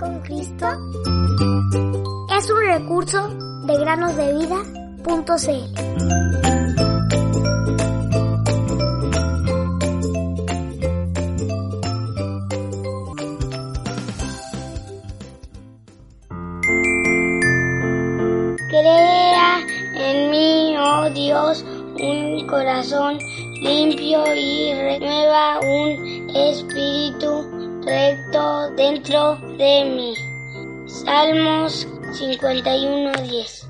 con Cristo es un recurso de granosdevida.cl. Crea en mí, oh Dios, un corazón limpio y renueva un espíritu recto dentro de mí. Salmos 51:10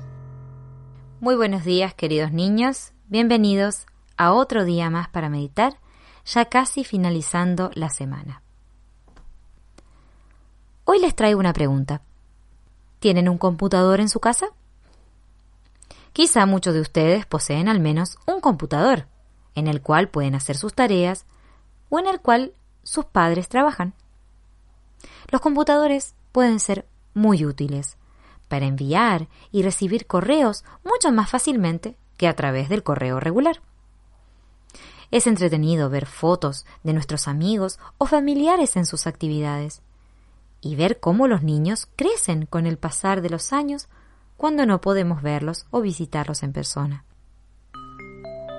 Muy buenos días, queridos niños. Bienvenidos a otro día más para meditar, ya casi finalizando la semana. Hoy les traigo una pregunta. ¿Tienen un computador en su casa? Quizá muchos de ustedes poseen al menos un computador, en el cual pueden hacer sus tareas o en el cual sus padres trabajan. Los computadores pueden ser muy útiles para enviar y recibir correos mucho más fácilmente que a través del correo regular. Es entretenido ver fotos de nuestros amigos o familiares en sus actividades y ver cómo los niños crecen con el pasar de los años cuando no podemos verlos o visitarlos en persona.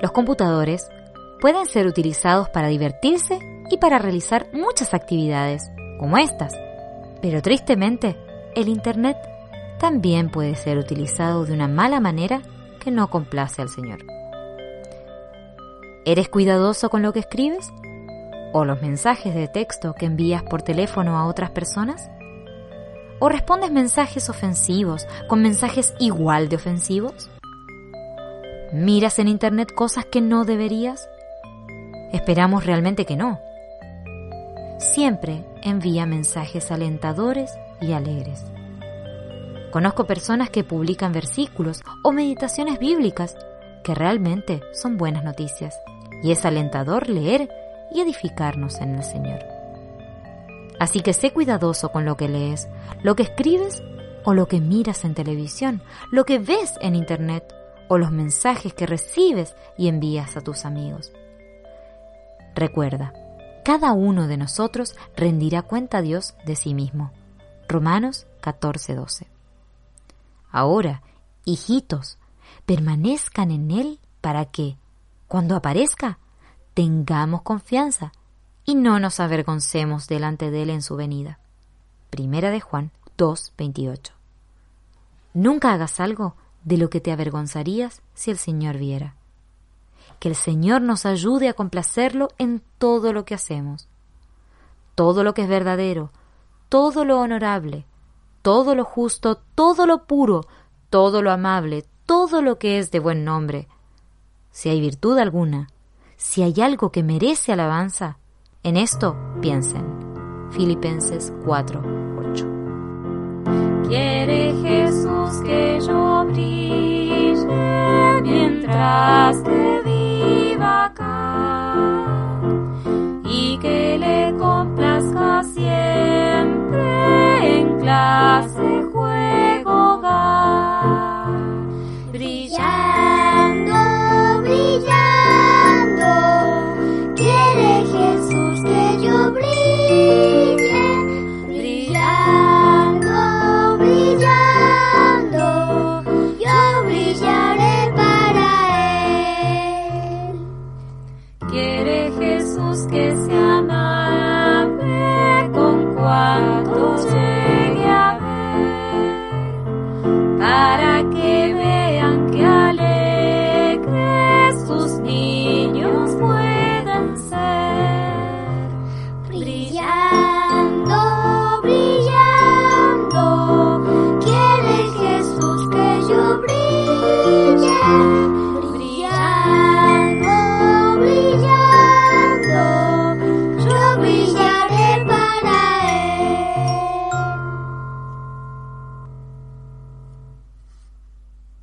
Los computadores pueden ser utilizados para divertirse y para realizar muchas actividades, como estas. Pero tristemente, el Internet también puede ser utilizado de una mala manera que no complace al Señor. ¿Eres cuidadoso con lo que escribes? ¿O los mensajes de texto que envías por teléfono a otras personas? ¿O respondes mensajes ofensivos con mensajes igual de ofensivos? ¿Miras en Internet cosas que no deberías? Esperamos realmente que no. Siempre envía mensajes alentadores y alegres. Conozco personas que publican versículos o meditaciones bíblicas que realmente son buenas noticias y es alentador leer y edificarnos en el Señor. Así que sé cuidadoso con lo que lees, lo que escribes o lo que miras en televisión, lo que ves en Internet o los mensajes que recibes y envías a tus amigos. Recuerda, cada uno de nosotros rendirá cuenta a Dios de sí mismo. Romanos 14:12. Ahora, hijitos, permanezcan en Él para que, cuando aparezca, tengamos confianza y no nos avergoncemos delante de Él en su venida. Primera de Juan 2.28. Nunca hagas algo de lo que te avergonzarías si el Señor viera. Que el Señor nos ayude a complacerlo en todo lo que hacemos. Todo lo que es verdadero, todo lo honorable, todo lo justo, todo lo puro, todo lo amable, todo lo que es de buen nombre. Si hay virtud alguna, si hay algo que merece alabanza, en esto piensen. Filipenses 4:8. stay.